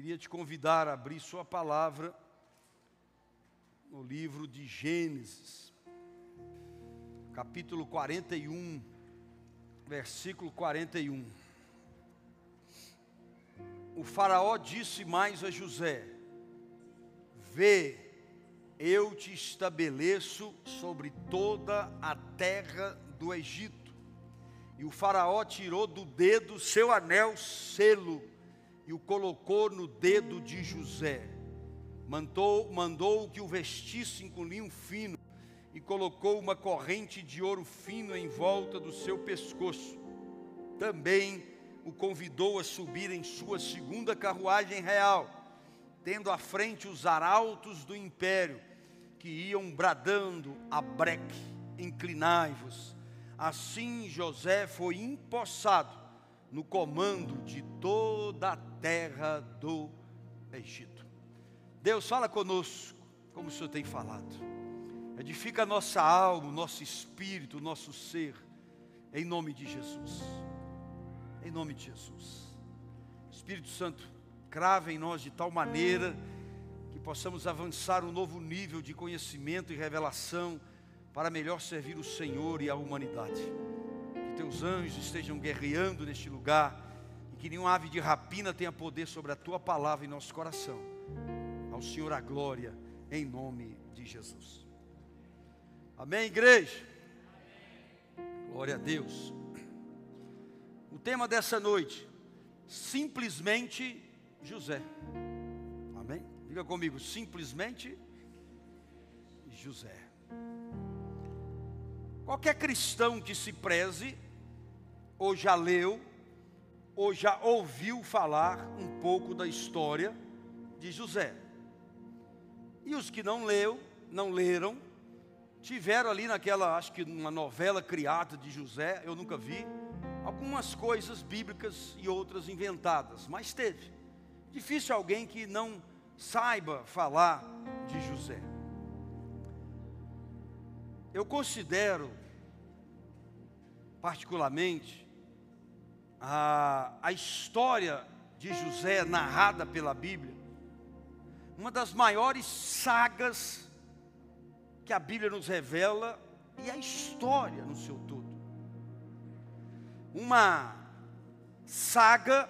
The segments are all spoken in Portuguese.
Queria te convidar a abrir sua palavra no livro de Gênesis, capítulo 41, versículo 41. O Faraó disse mais a José: Vê, eu te estabeleço sobre toda a terra do Egito. E o Faraó tirou do dedo seu anel selo e o colocou no dedo de José. Mandou, mandou que o vestissem com linho fino e colocou uma corrente de ouro fino em volta do seu pescoço. Também o convidou a subir em sua segunda carruagem real, tendo à frente os arautos do império, que iam bradando a breque, inclinai-vos. Assim José foi empossado no comando de toda a terra do Egito. Deus fala conosco, como o Senhor tem falado. Edifica a nossa alma, o nosso espírito, o nosso ser, em nome de Jesus. Em nome de Jesus. Espírito Santo, crava em nós de tal maneira que possamos avançar um novo nível de conhecimento e revelação para melhor servir o Senhor e a humanidade teus anjos estejam guerreando neste lugar que nenhuma ave de rapina tenha poder sobre a tua palavra em nosso coração. Ao Senhor a glória, em nome de Jesus. Amém, igreja? Glória a Deus. O tema dessa noite, simplesmente José. Amém? Diga comigo, simplesmente José. Qualquer cristão que se preze ou já leu, ou já ouviu falar um pouco da história de José. E os que não leu, não leram, tiveram ali naquela, acho que uma novela criada de José, eu nunca vi, algumas coisas bíblicas e outras inventadas, mas teve. Difícil alguém que não saiba falar de José. Eu considero, particularmente, a, a história de José narrada pela Bíblia, uma das maiores sagas que a Bíblia nos revela e a história no seu todo. Uma saga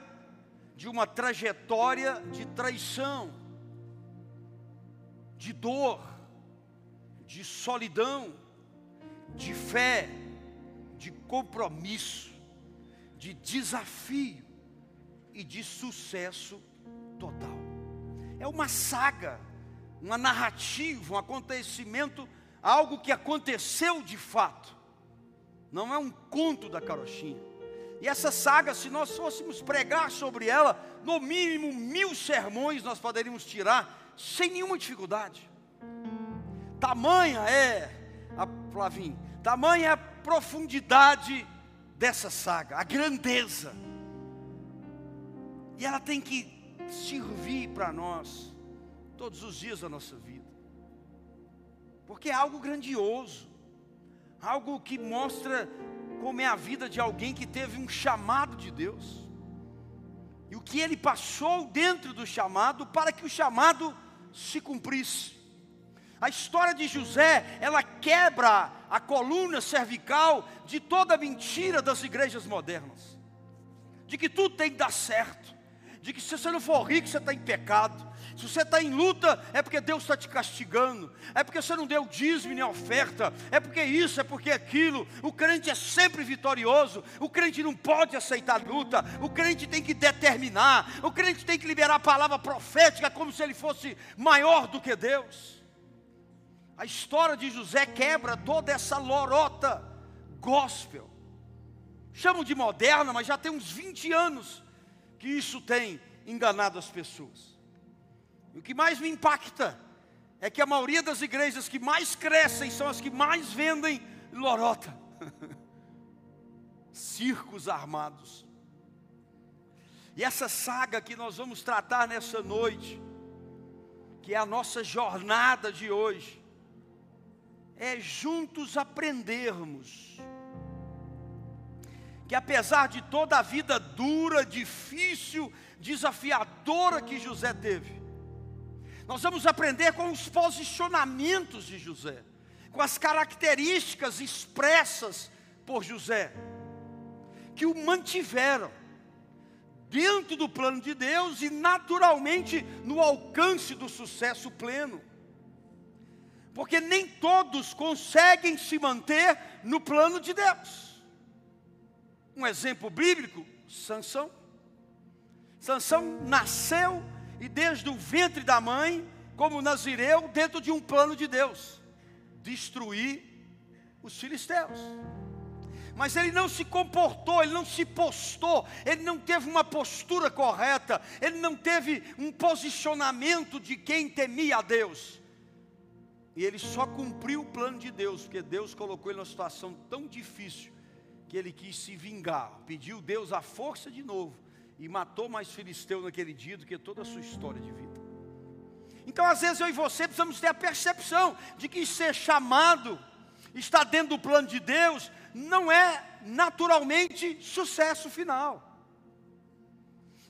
de uma trajetória de traição, de dor, de solidão, de fé, de compromisso de desafio e de sucesso total. É uma saga, uma narrativa, um acontecimento, algo que aconteceu de fato. Não é um conto da carochinha. E essa saga, se nós fôssemos pregar sobre ela, no mínimo mil sermões nós poderíamos tirar sem nenhuma dificuldade. Tamanha é, a Flavinho, tamanha é a profundidade dessa saga, a grandeza. E ela tem que servir para nós todos os dias da nossa vida. Porque é algo grandioso, algo que mostra como é a vida de alguém que teve um chamado de Deus. E o que ele passou dentro do chamado para que o chamado se cumprisse. A história de José, ela quebra a coluna cervical de toda a mentira das igrejas modernas. De que tudo tem que dar certo. De que se você não for rico, você está em pecado. Se você está em luta, é porque Deus está te castigando. É porque você não deu dízimo nem oferta. É porque isso, é porque aquilo. O crente é sempre vitorioso. O crente não pode aceitar luta. O crente tem que determinar. O crente tem que liberar a palavra profética como se ele fosse maior do que Deus. A história de José quebra toda essa lorota gospel. Chamam de moderna, mas já tem uns 20 anos que isso tem enganado as pessoas. E o que mais me impacta é que a maioria das igrejas que mais crescem são as que mais vendem lorota. Circos armados. E essa saga que nós vamos tratar nessa noite, que é a nossa jornada de hoje, é juntos aprendermos que apesar de toda a vida dura, difícil, desafiadora que José teve. Nós vamos aprender com os posicionamentos de José, com as características expressas por José, que o mantiveram dentro do plano de Deus e naturalmente no alcance do sucesso pleno. Porque nem todos conseguem se manter no plano de Deus. Um exemplo bíblico, Sansão. Sansão nasceu e desde o ventre da mãe, como nazireu, dentro de um plano de Deus, destruir os filisteus mas ele não se comportou, ele não se postou, ele não teve uma postura correta, ele não teve um posicionamento de quem temia a Deus. E ele só cumpriu o plano de Deus, porque Deus colocou ele numa situação tão difícil que ele quis se vingar, pediu Deus a força de novo e matou mais filisteu naquele dia do que toda a sua história de vida. Então, às vezes eu e você precisamos ter a percepção de que ser chamado está dentro do plano de Deus, não é naturalmente sucesso final.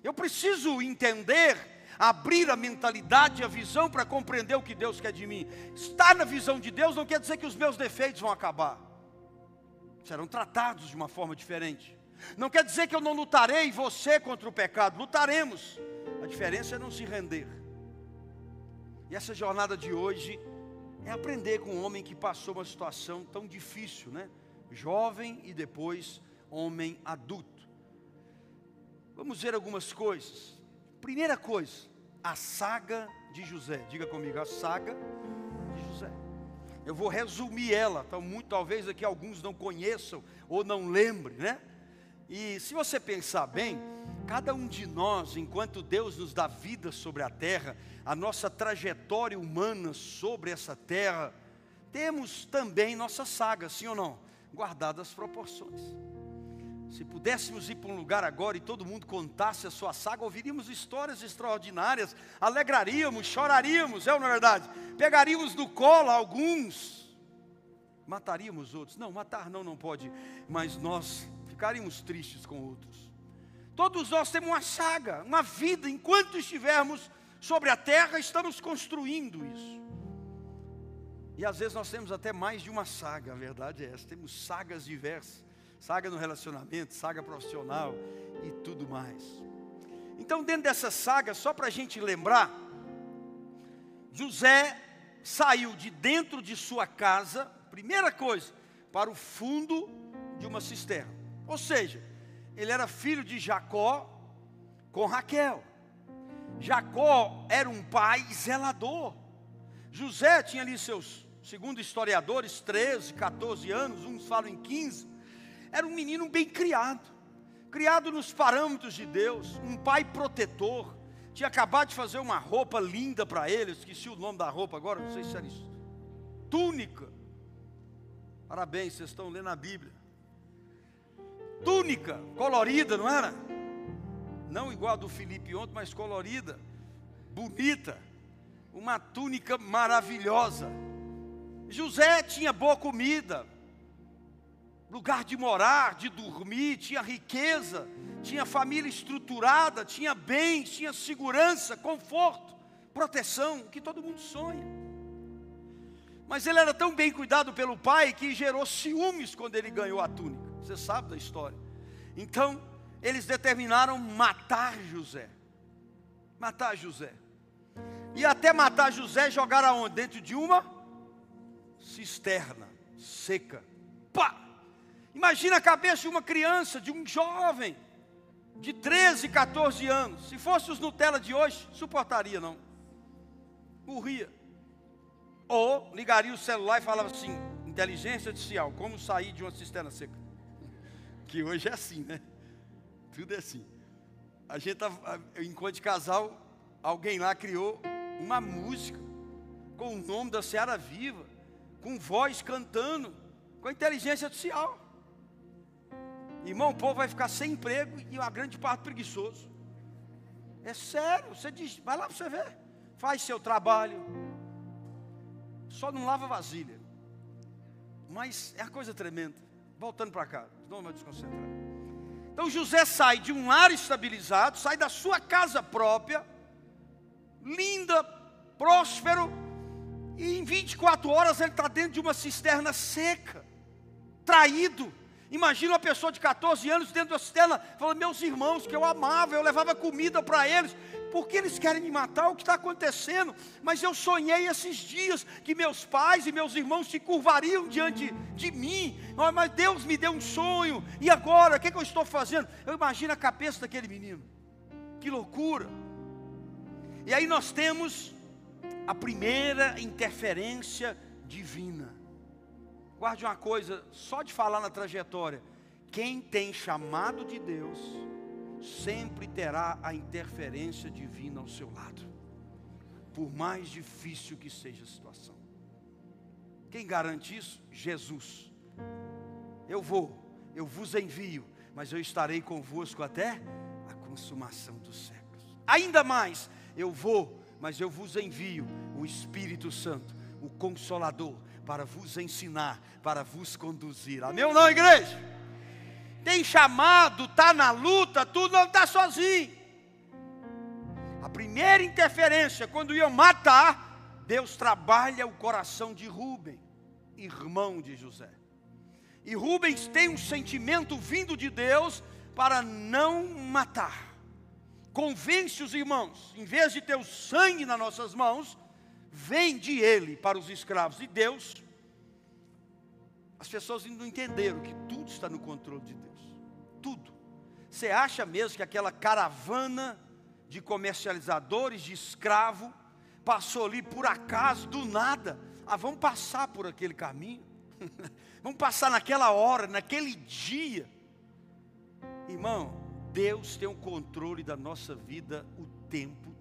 Eu preciso entender, abrir a mentalidade e a visão para compreender o que Deus quer de mim. Estar na visão de Deus não quer dizer que os meus defeitos vão acabar, serão tratados de uma forma diferente. Não quer dizer que eu não lutarei você contra o pecado, lutaremos. A diferença é não se render. E essa jornada de hoje é aprender com um homem que passou uma situação tão difícil, né? jovem e depois homem adulto. Vamos ver algumas coisas. Primeira coisa, a saga de José. Diga comigo, a saga de José. Eu vou resumir ela, então muito talvez aqui alguns não conheçam ou não lembrem, né? E se você pensar bem, cada um de nós, enquanto Deus nos dá vida sobre a terra, a nossa trajetória humana sobre essa terra, temos também nossa saga, sim ou não? guardadas as proporções. Se pudéssemos ir para um lugar agora e todo mundo contasse a sua saga, ouviríamos histórias extraordinárias, alegraríamos, choraríamos, é ou não é verdade? Pegaríamos no colo alguns, mataríamos outros. Não, matar não, não pode, mas nós ficaríamos tristes com outros. Todos nós temos uma saga, uma vida, enquanto estivermos sobre a terra, estamos construindo isso. E às vezes nós temos até mais de uma saga, a verdade é essa. Temos sagas diversas: saga no relacionamento, saga profissional e tudo mais. Então, dentro dessa saga, só para a gente lembrar, José saiu de dentro de sua casa, primeira coisa, para o fundo de uma cisterna. Ou seja, ele era filho de Jacó com Raquel. Jacó era um pai zelador. José tinha ali seus segundo historiadores, 13, 14 anos, uns falam em 15, era um menino bem criado, criado nos parâmetros de Deus, um pai protetor, tinha acabado de fazer uma roupa linda para ele, esqueci o nome da roupa agora, não sei se era isso, túnica, parabéns, vocês estão lendo a Bíblia, túnica, colorida, não era? Não igual a do Felipe ontem, mas colorida, bonita, uma túnica maravilhosa, José tinha boa comida, lugar de morar, de dormir, tinha riqueza, tinha família estruturada, tinha bens, tinha segurança, conforto, proteção, que todo mundo sonha. Mas ele era tão bem cuidado pelo pai que gerou ciúmes quando ele ganhou a túnica. Você sabe da história. Então, eles determinaram matar José. Matar José. E até matar José, jogaram aonde? Dentro de uma cisterna seca. Pá! Imagina a cabeça de uma criança, de um jovem, de 13, 14 anos. Se fosse os Nutella de hoje, suportaria não. Morria. Ou ligaria o celular e falava assim: inteligência artificial, como sair de uma cisterna seca? Que hoje é assim, né? Tudo é assim. A gente, tá, enquanto casal, alguém lá criou uma música com o nome da Seara Viva com voz cantando, com inteligência artificial. Irmão, o povo vai ficar sem emprego e uma grande parte preguiçoso. É sério, você diz, vai lá para você ver. Faz seu trabalho. Só não lava vasilha. Mas é a coisa tremenda. Voltando para cá, não vou desconcentrar. Então José sai de um lar estabilizado, sai da sua casa própria, linda, próspero, e em 24 horas ele está dentro de uma cisterna seca, traído. Imagina uma pessoa de 14 anos dentro da cisterna, falando: Meus irmãos, que eu amava, eu levava comida para eles, por que eles querem me matar? O que está acontecendo? Mas eu sonhei esses dias que meus pais e meus irmãos se curvariam diante de mim, mas Deus me deu um sonho, e agora, o que, é que eu estou fazendo? Eu imagino a cabeça daquele menino, que loucura. E aí nós temos a primeira interferência divina. Guarde uma coisa, só de falar na trajetória, quem tem chamado de Deus, sempre terá a interferência divina ao seu lado, por mais difícil que seja a situação. Quem garante isso? Jesus. Eu vou, eu vos envio, mas eu estarei convosco até a consumação dos séculos. Ainda mais, eu vou, mas eu vos envio o Espírito Santo, o Consolador, para vos ensinar, para vos conduzir. Amém ou não, igreja? Tem chamado, está na luta, tu não está sozinho. A primeira interferência, quando iam matar, Deus trabalha o coração de Rubem, irmão de José. E Rubens tem um sentimento vindo de Deus para não matar convence os irmãos, em vez de ter o sangue nas nossas mãos, vende ele para os escravos. E Deus, as pessoas não entenderam que tudo está no controle de Deus. Tudo. Você acha mesmo que aquela caravana de comercializadores de escravo passou ali por acaso, do nada? Ah, vamos passar por aquele caminho. vamos passar naquela hora, naquele dia. Irmão, Deus tem o controle da nossa vida o tempo.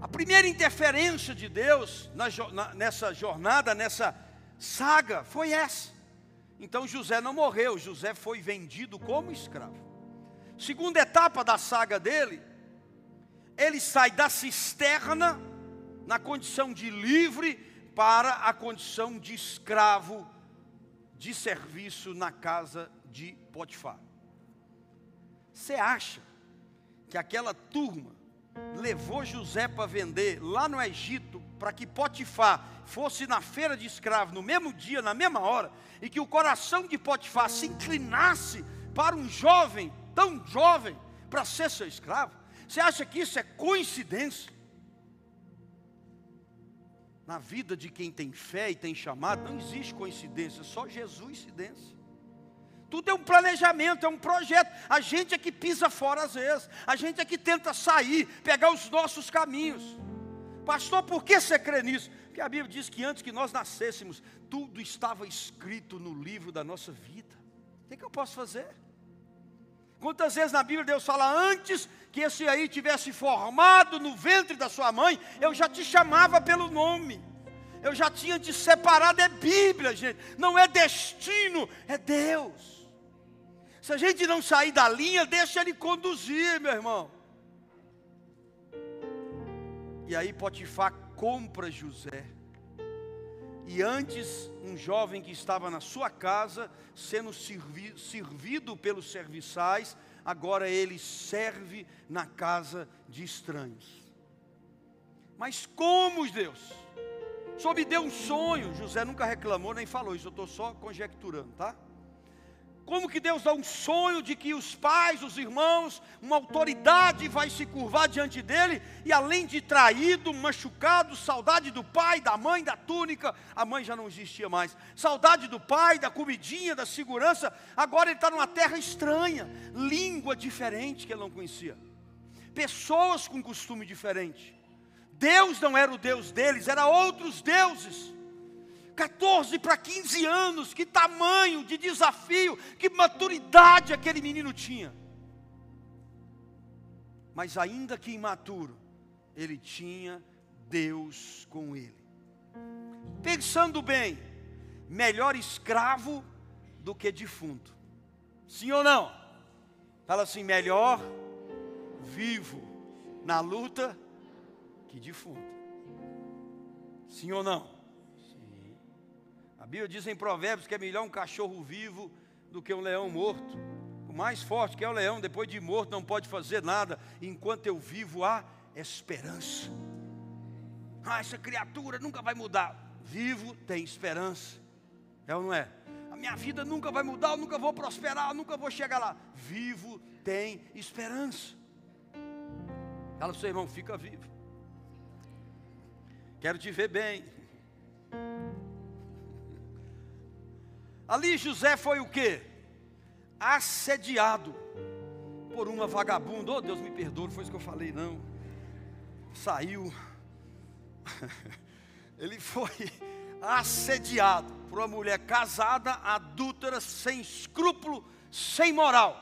A primeira interferência de Deus na, na, nessa jornada, nessa saga, foi essa. Então José não morreu, José foi vendido como escravo. Segunda etapa da saga dele, ele sai da cisterna, na condição de livre, para a condição de escravo, de serviço na casa de Potifar. Você acha que aquela turma levou José para vender lá no Egito para que Potifar fosse na feira de escravo no mesmo dia, na mesma hora, e que o coração de Potifar se inclinasse para um jovem, tão jovem, para ser seu escravo? Você acha que isso é coincidência? Na vida de quem tem fé e tem chamado, não existe coincidência, só Jesus incidência. Tudo é um planejamento, é um projeto. A gente é que pisa fora às vezes. A gente é que tenta sair, pegar os nossos caminhos. Pastor, por que você crê nisso? Porque a Bíblia diz que antes que nós nascêssemos, tudo estava escrito no livro da nossa vida. O que, é eu posso fazer? Quantas vezes na Bíblia Deus fala, antes que esse aí tivesse formado no ventre da sua mãe, eu já te chamava pelo nome. Eu já tinha te separado, é Bíblia, gente. Não é destino, é Deus. Se a gente não sair da linha, deixa ele conduzir, meu irmão. E aí Potifar compra José. E antes, um jovem que estava na sua casa, sendo servi servido pelos serviçais, agora ele serve na casa de estranhos. Mas como Deus? Só me deu um sonho. José nunca reclamou nem falou isso, eu estou só conjecturando, tá? Como que Deus dá um sonho de que os pais, os irmãos, uma autoridade vai se curvar diante dele, e além de traído, machucado, saudade do pai, da mãe, da túnica, a mãe já não existia mais, saudade do pai, da comidinha, da segurança, agora ele está numa terra estranha, língua diferente que ele não conhecia, pessoas com costume diferente. Deus não era o Deus deles, era outros deuses. 14 para 15 anos, que tamanho de desafio, que maturidade aquele menino tinha. Mas ainda que imaturo, ele tinha Deus com ele. Pensando bem, melhor escravo do que defunto. Sim ou não? Fala assim, melhor vivo na luta que defunto. Sim ou não? Bíblia diz em Provérbios que é melhor um cachorro vivo do que um leão morto. O mais forte que é o leão, depois de morto, não pode fazer nada. Enquanto eu vivo, há esperança. Ah, essa criatura nunca vai mudar. Vivo tem esperança. É ou não é? A minha vida nunca vai mudar, eu nunca vou prosperar, eu nunca vou chegar lá. Vivo tem esperança. Fala para o seu irmão, fica vivo. Quero te ver bem. Ali José foi o que? Assediado por uma vagabunda. Oh Deus me perdoe, foi isso que eu falei, não. Saiu. Ele foi assediado por uma mulher casada, adúltera, sem escrúpulo, sem moral.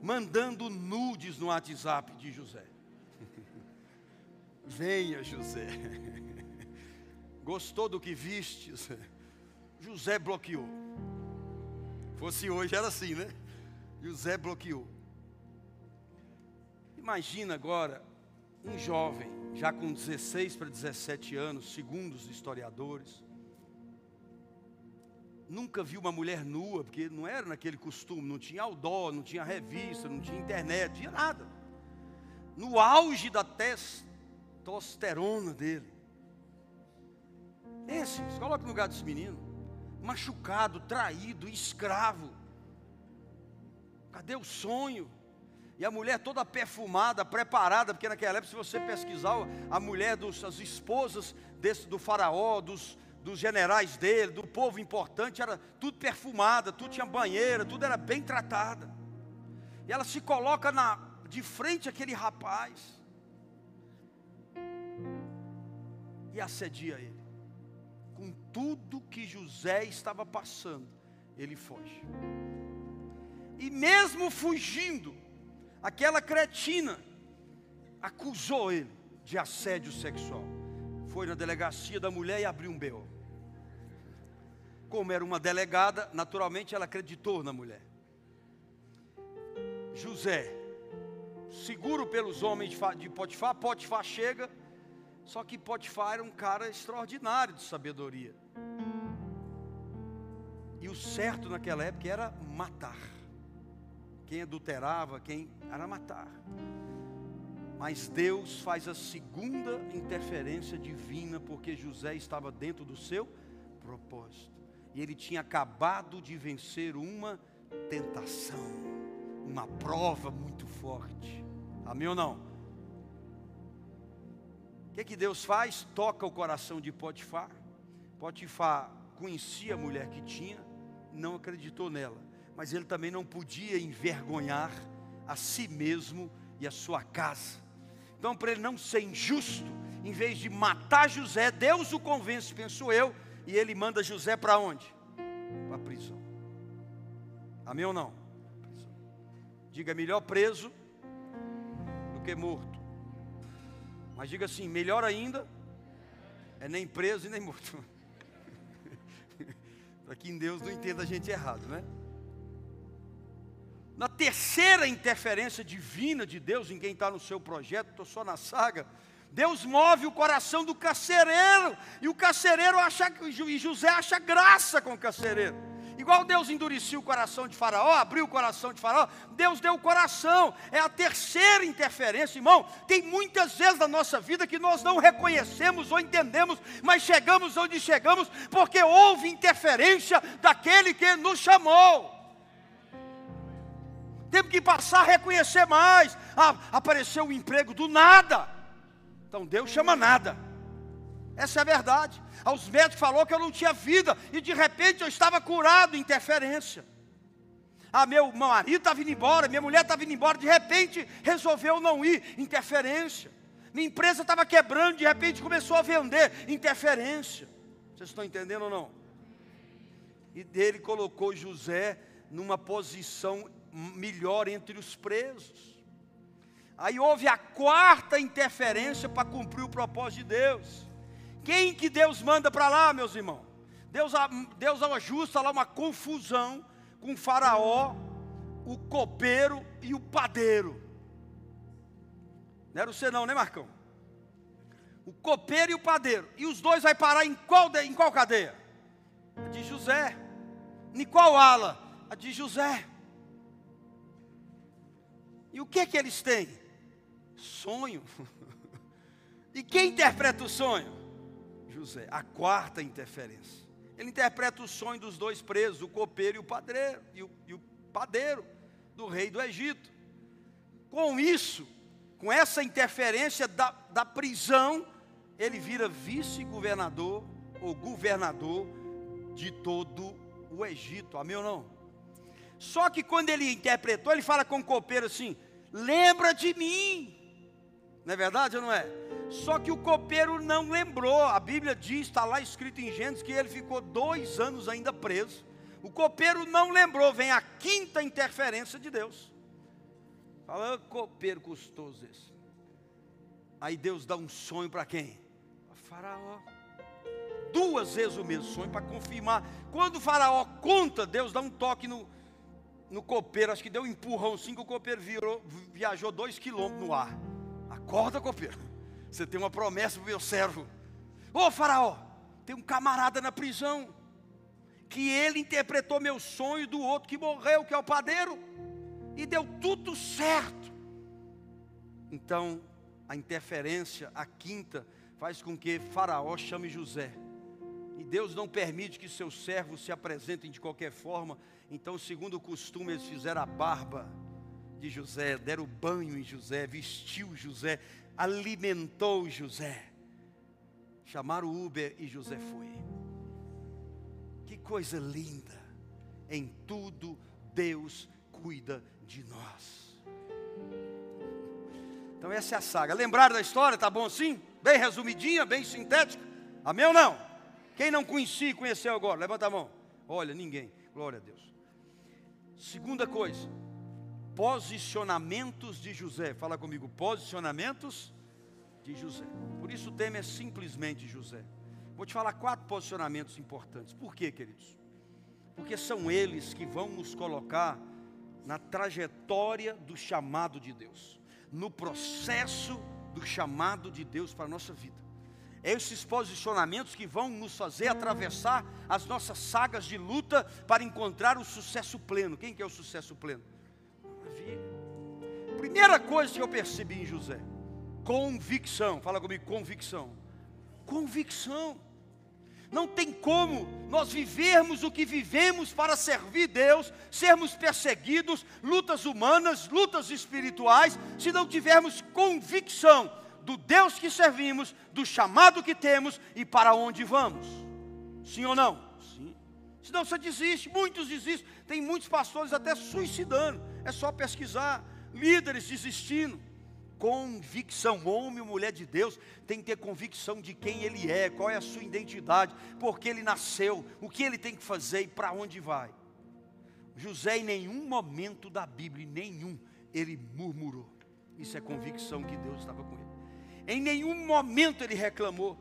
Mandando nudes no WhatsApp de José. Venha, José. Gostou do que vistes? José bloqueou. Fosse hoje era assim, né? José bloqueou. Imagina agora um jovem, já com 16 para 17 anos, segundo os historiadores, nunca viu uma mulher nua, porque não era naquele costume, não tinha outdoor, não tinha revista, não tinha internet, não tinha nada. No auge da testosterona dele. Pense, se coloca no lugar desse menino. Machucado, traído, escravo. Cadê o sonho? E a mulher toda perfumada, preparada, porque naquela época, se você pesquisar, a mulher dos, as esposas desse, do faraó, dos, dos generais dele, do povo importante, era tudo perfumada, tudo tinha banheira, tudo era bem tratada. E ela se coloca na, de frente àquele rapaz e assedia ele tudo que José estava passando, ele foge. E mesmo fugindo, aquela cretina acusou ele de assédio sexual. Foi na delegacia da mulher e abriu um B.O. Como era uma delegada, naturalmente ela acreditou na mulher. José, seguro pelos homens de Potifar, Potifar chega só que Potifar era um cara extraordinário de sabedoria. E o certo naquela época era matar. Quem adulterava, quem era matar. Mas Deus faz a segunda interferência divina, porque José estava dentro do seu propósito. E ele tinha acabado de vencer uma tentação, uma prova muito forte. Amém ou não? Que, que Deus faz? Toca o coração de Potifar. Potifar conhecia a mulher que tinha, não acreditou nela, mas ele também não podia envergonhar a si mesmo e a sua casa. Então, para ele não ser injusto, em vez de matar José, Deus o convence, penso eu, e ele manda José para onde? Para a prisão. Amém ou não? Diga melhor preso do que morto. Mas diga assim: melhor ainda, é nem preso e nem morto. Para que em Deus não entenda a gente errado, né? Na terceira interferência divina de Deus em quem está no seu projeto, estou só na saga. Deus move o coração do carcereiro, e o carcereiro acha, e José acha graça com o carcereiro. Igual Deus endureceu o coração de Faraó, abriu o coração de Faraó, Deus deu o coração. É a terceira interferência, irmão. Tem muitas vezes na nossa vida que nós não reconhecemos ou entendemos, mas chegamos onde chegamos porque houve interferência daquele que nos chamou. Temos que passar a reconhecer mais. Ah, apareceu um emprego do nada. Então Deus chama nada. Essa é a verdade. Aos médicos falou que eu não tinha vida e de repente eu estava curado, interferência. Ah, meu marido estava indo embora, minha mulher estava indo embora, de repente resolveu não ir, interferência. Minha empresa estava quebrando, de repente começou a vender, interferência. Vocês estão entendendo ou não? E dele colocou José numa posição melhor entre os presos. Aí houve a quarta interferência para cumprir o propósito de Deus. Quem que Deus manda para lá, meus irmãos? Deus, Deus ajusta lá uma confusão com o faraó, o copeiro e o padeiro. Não era você não, né Marcão? O copeiro e o padeiro. E os dois vai parar em qual, em qual cadeia? De José. José. Em qual ala? A de José. E o que é que eles têm? Sonho. E quem interpreta o sonho? José. A quarta interferência. Ele interpreta o sonho dos dois presos, o copeiro e o padreiro, e o, e o padeiro do rei do Egito. Com isso, com essa interferência da, da prisão, ele vira vice-governador ou governador de todo o Egito. Amém ou não? Só que quando ele interpretou, ele fala com o copeiro assim: lembra de mim. Não é verdade ou não é? Só que o copeiro não lembrou. A Bíblia diz, está lá escrito em Gênesis, que ele ficou dois anos ainda preso. O copeiro não lembrou. Vem a quinta interferência de Deus. Fala, copeiro custoso esse. Aí Deus dá um sonho para quem? Para Faraó. Duas vezes o mesmo sonho para confirmar. Quando o Faraó conta, Deus dá um toque no, no copeiro. Acho que deu um empurrão assim que o copeiro virou, viajou dois quilômetros no ar. Acorda, copeiro. Você tem uma promessa para o meu servo. Ô Faraó, tem um camarada na prisão. Que ele interpretou meu sonho do outro que morreu, que é o padeiro. E deu tudo certo. Então, a interferência, a quinta, faz com que Faraó chame José. E Deus não permite que seus servos se apresentem de qualquer forma. Então, segundo o costume, eles fizeram a barba de José, deram banho em José, vestiu José, alimentou José. Chamaram o Uber e José foi. Que coisa linda! Em tudo Deus cuida de nós. Então essa é a saga. Lembraram da história? Tá bom assim? Bem resumidinha, bem sintética. Amém ou não? Quem não conhecia conheceu agora? Levanta a mão. Olha, ninguém. Glória a Deus. Segunda coisa posicionamentos de José. Fala comigo, posicionamentos de José. Por isso o tema é simplesmente José. Vou te falar quatro posicionamentos importantes. Por quê, queridos? Porque são eles que vão nos colocar na trajetória do chamado de Deus, no processo do chamado de Deus para a nossa vida. É esses posicionamentos que vão nos fazer atravessar as nossas sagas de luta para encontrar o sucesso pleno. Quem quer o sucesso pleno? Primeira coisa que eu percebi em José, convicção. Fala comigo, convicção. Convicção. Não tem como nós vivermos o que vivemos para servir Deus, sermos perseguidos, lutas humanas, lutas espirituais, se não tivermos convicção do Deus que servimos, do chamado que temos e para onde vamos. Sim ou não? Sim. Senão você desiste, muitos desistem, tem muitos pastores até suicidando. É só pesquisar líderes desistindo. Convicção, homem ou mulher de Deus tem que ter convicção de quem ele é, qual é a sua identidade, porque ele nasceu, o que ele tem que fazer e para onde vai. José, em nenhum momento da Bíblia, em nenhum, ele murmurou. Isso é convicção que Deus estava com ele. Em nenhum momento ele reclamou.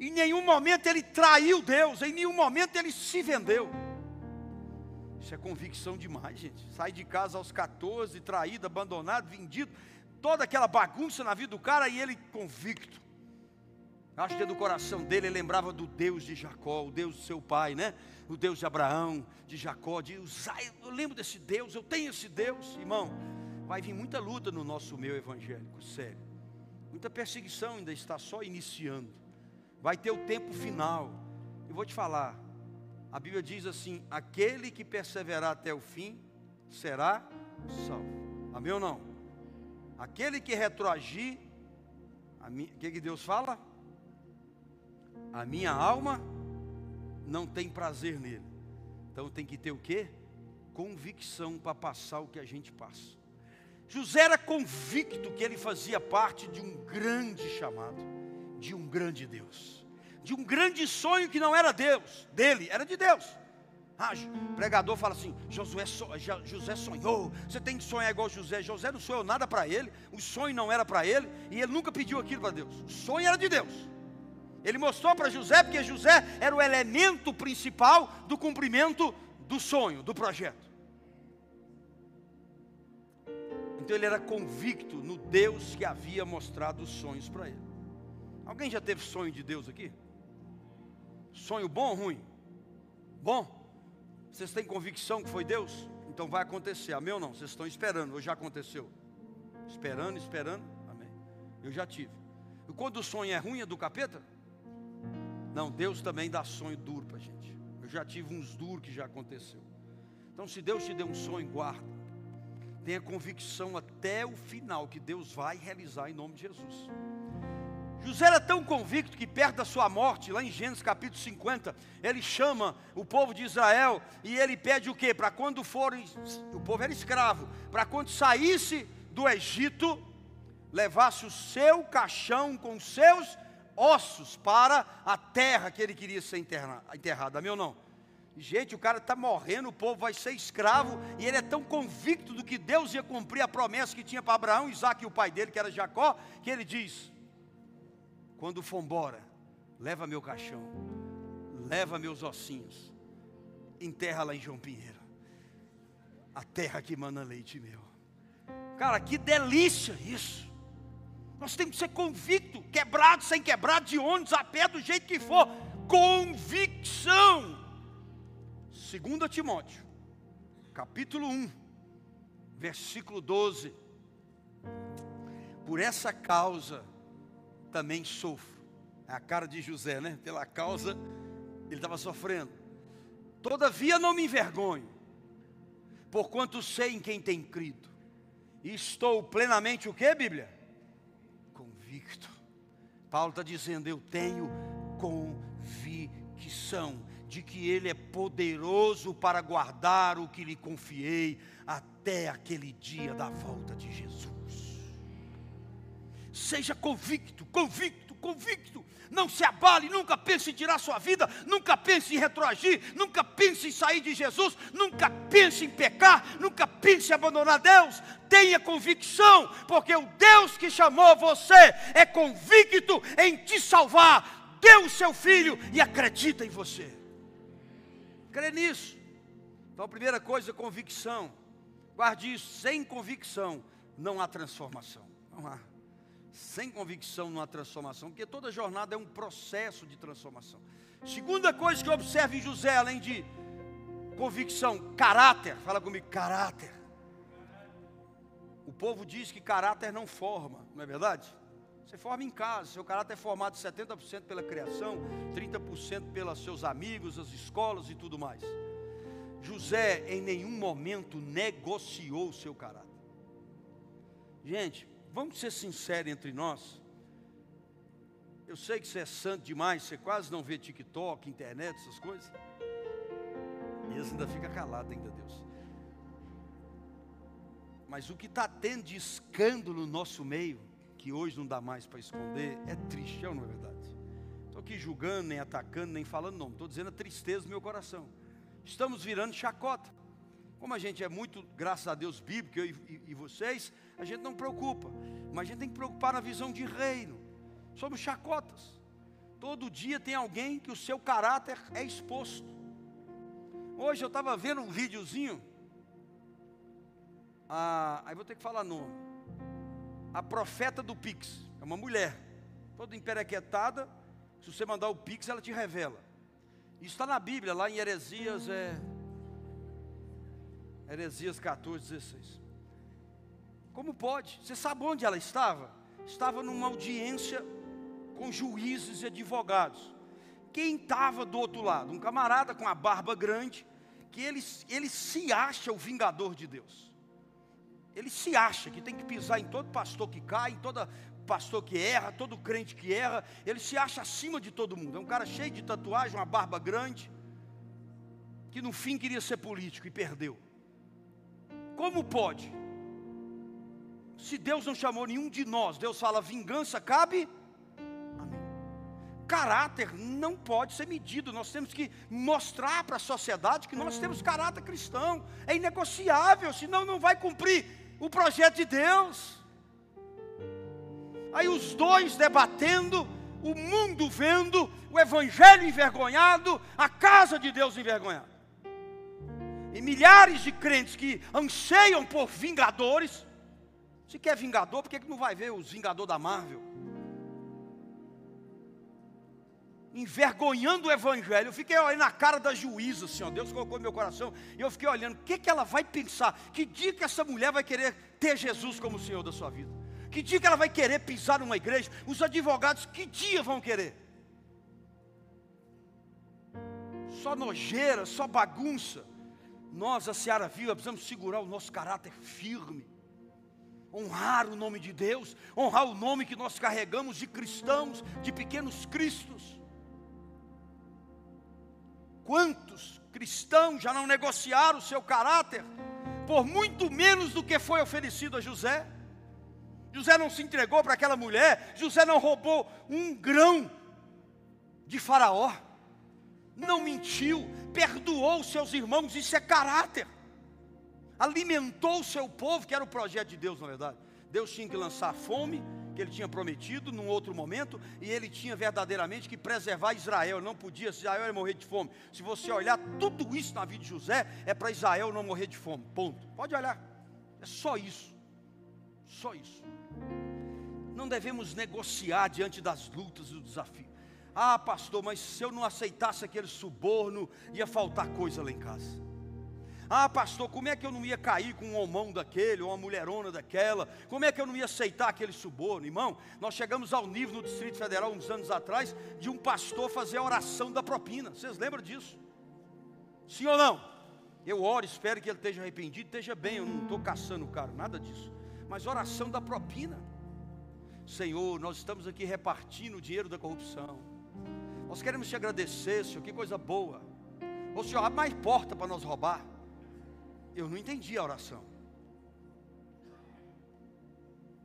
Em nenhum momento ele traiu Deus. Em nenhum momento ele se vendeu. Isso é convicção demais, gente. Sai de casa aos 14, traído, abandonado, vendido, toda aquela bagunça na vida do cara e ele convicto. Acho que do coração dele ele lembrava do Deus de Jacó, o Deus do seu pai, né? O Deus de Abraão, de Jacó, de Uzai. Eu lembro desse Deus, eu tenho esse Deus, irmão. Vai vir muita luta no nosso meio evangélico, sério. Muita perseguição ainda está só iniciando. Vai ter o tempo final. E vou te falar, a Bíblia diz assim: aquele que perseverar até o fim será salvo. Amém ou não? Aquele que retroagir, o que, que Deus fala? A minha alma não tem prazer nele. Então tem que ter o que? Convicção para passar o que a gente passa. José era convicto que ele fazia parte de um grande chamado, de um grande Deus de um grande sonho que não era Deus, dele, era de Deus. Ah, o pregador fala assim: Josué, José sonhou. Você tem que sonhar igual José. José não sonhou nada para ele, o sonho não era para ele, e ele nunca pediu aquilo para Deus. O sonho era de Deus. Ele mostrou para José, porque José era o elemento principal do cumprimento do sonho, do projeto. Então ele era convicto no Deus que havia mostrado os sonhos para ele. Alguém já teve sonho de Deus aqui? Sonho bom ou ruim? Bom, vocês têm convicção que foi Deus? Então vai acontecer. Amém ou não? Vocês estão esperando, ou já aconteceu? Esperando, esperando. Amém. Eu já tive. E quando o sonho é ruim, é do capeta? Não, Deus também dá sonho duro para gente. Eu já tive uns duros que já aconteceu. Então, se Deus te deu um sonho, guarda. Tenha convicção até o final que Deus vai realizar em nome de Jesus. José era tão convicto que perto da sua morte, lá em Gênesis capítulo 50, ele chama o povo de Israel e ele pede o quê? Para quando forem, o povo era escravo, para quando saísse do Egito, levasse o seu caixão com seus ossos para a terra que ele queria ser enterrado. Amém ou não? Gente, o cara está morrendo, o povo vai ser escravo, e ele é tão convicto do que Deus ia cumprir a promessa que tinha para Abraão, Isaac e o pai dele, que era Jacó, que ele diz: quando for embora, leva meu caixão, leva meus ossinhos, enterra lá em João Pinheiro, a terra que mana leite meu. Cara, que delícia isso. Nós temos que ser convicto, quebrado, sem quebrado, de ônibus, a pé, do jeito que for. Convicção. 2 Timóteo, capítulo 1, versículo 12. Por essa causa também sofro. É a cara de José, né? Pela causa, ele estava sofrendo. Todavia não me envergonho, porquanto sei em quem tem crido. E estou plenamente o que, Bíblia? Convicto. Paulo está dizendo, eu tenho convicção de que Ele é poderoso para guardar o que lhe confiei até aquele dia da volta de Jesus. Seja convicto, convicto, convicto. Não se abale, nunca pense em tirar sua vida, nunca pense em retroagir, nunca pense em sair de Jesus, nunca pense em pecar, nunca pense em abandonar Deus. Tenha convicção, porque o Deus que chamou você é convicto em te salvar. Deu o seu filho e acredita em você. Crê nisso. Então, a primeira coisa, convicção. Guarde isso, sem convicção não há transformação. Não há sem convicção numa transformação, porque toda jornada é um processo de transformação. Segunda coisa que eu observo em José, além de convicção, caráter. Fala comigo, caráter. O povo diz que caráter não forma, não é verdade? Você forma em casa, seu caráter é formado 70% pela criação, 30% pelos seus amigos, as escolas e tudo mais. José em nenhum momento negociou o seu caráter. Gente, vamos ser sinceros entre nós. Eu sei que você é santo demais, você quase não vê TikTok, internet, essas coisas. E você ainda fica calado ainda, Deus. Mas o que está tendo de escândalo no nosso meio, que hoje não dá mais para esconder, é triste, é não é verdade? Estou aqui julgando, nem atacando, nem falando, não. Estou dizendo a tristeza do meu coração. Estamos virando chacota. Como a gente é muito, graças a Deus, bíblico, eu e, e, vocês, a gente não preocupa. Mas a gente tem que preocupar na visão de reino. Somos chacotas. Todo dia tem alguém que o seu caráter é exposto. Hoje eu estava vendo um videozinho. Ah, aí vou ter que falar nome. A profeta do Pix. É uma mulher. Toda emperequetada. Se você mandar o Pix, ela te revela. Isso está na Bíblia, lá em Heresias é Heresias 14, 16. Como pode? Você sabe onde ela estava? Estava numa audiência com juízes e advogados. Quem estava do outro lado? Um camarada com a barba grande, que ele, ele se acha o vingador de Deus. Ele se acha que tem que pisar em todo pastor que cai, em todo pastor que erra, todo crente que erra. Ele se acha acima de todo mundo. É um cara cheio de tatuagem, uma barba grande, que no fim queria ser político e perdeu. Como pode? Se Deus não chamou nenhum de nós, Deus fala: vingança cabe. Caráter não pode ser medido, nós temos que mostrar para a sociedade que nós temos caráter cristão, é inegociável, senão não vai cumprir o projeto de Deus. Aí os dois debatendo, o mundo vendo, o evangelho envergonhado, a casa de Deus envergonhada e milhares de crentes que anseiam por vingadores. Se quer vingador, por que não vai ver os vingadores da Marvel? envergonhando o evangelho. Eu fiquei olhando na cara da juíza, assim, ó, Deus colocou no meu coração, e eu fiquei olhando, o que, que ela vai pensar? Que dia que essa mulher vai querer ter Jesus como Senhor da sua vida? Que dia que ela vai querer pisar numa igreja? Os advogados, que dia vão querer? Só nojeira, só bagunça. Nós, a Seara Viva, precisamos segurar o nosso caráter firme honrar o nome de Deus, honrar o nome que nós carregamos de cristãos, de pequenos cristos. Quantos cristãos já não negociaram o seu caráter por muito menos do que foi oferecido a José? José não se entregou para aquela mulher, José não roubou um grão de Faraó, não mentiu, perdoou seus irmãos, isso é caráter alimentou o seu povo, que era o projeto de Deus, na verdade. Deus tinha que lançar fome, que ele tinha prometido num outro momento, e ele tinha verdadeiramente que preservar Israel, não podia, Israel ia morrer de fome. Se você olhar tudo isso na vida de José, é para Israel não morrer de fome, ponto. Pode olhar, é só isso, só isso. Não devemos negociar diante das lutas e do desafio. Ah, pastor, mas se eu não aceitasse aquele suborno, ia faltar coisa lá em casa. Ah, pastor, como é que eu não ia cair com um homão daquele, ou uma mulherona daquela? Como é que eu não ia aceitar aquele suborno? Irmão, nós chegamos ao nível no Distrito Federal, uns anos atrás, de um pastor fazer a oração da propina. Vocês lembram disso? Sim ou não? Eu oro, espero que ele esteja arrependido, esteja bem, eu não estou caçando o cara, nada disso. Mas oração da propina. Senhor, nós estamos aqui repartindo o dinheiro da corrupção. Nós queremos te agradecer, Senhor, que coisa boa. O Senhor, abre mais porta para nós roubar. Eu não entendi a oração.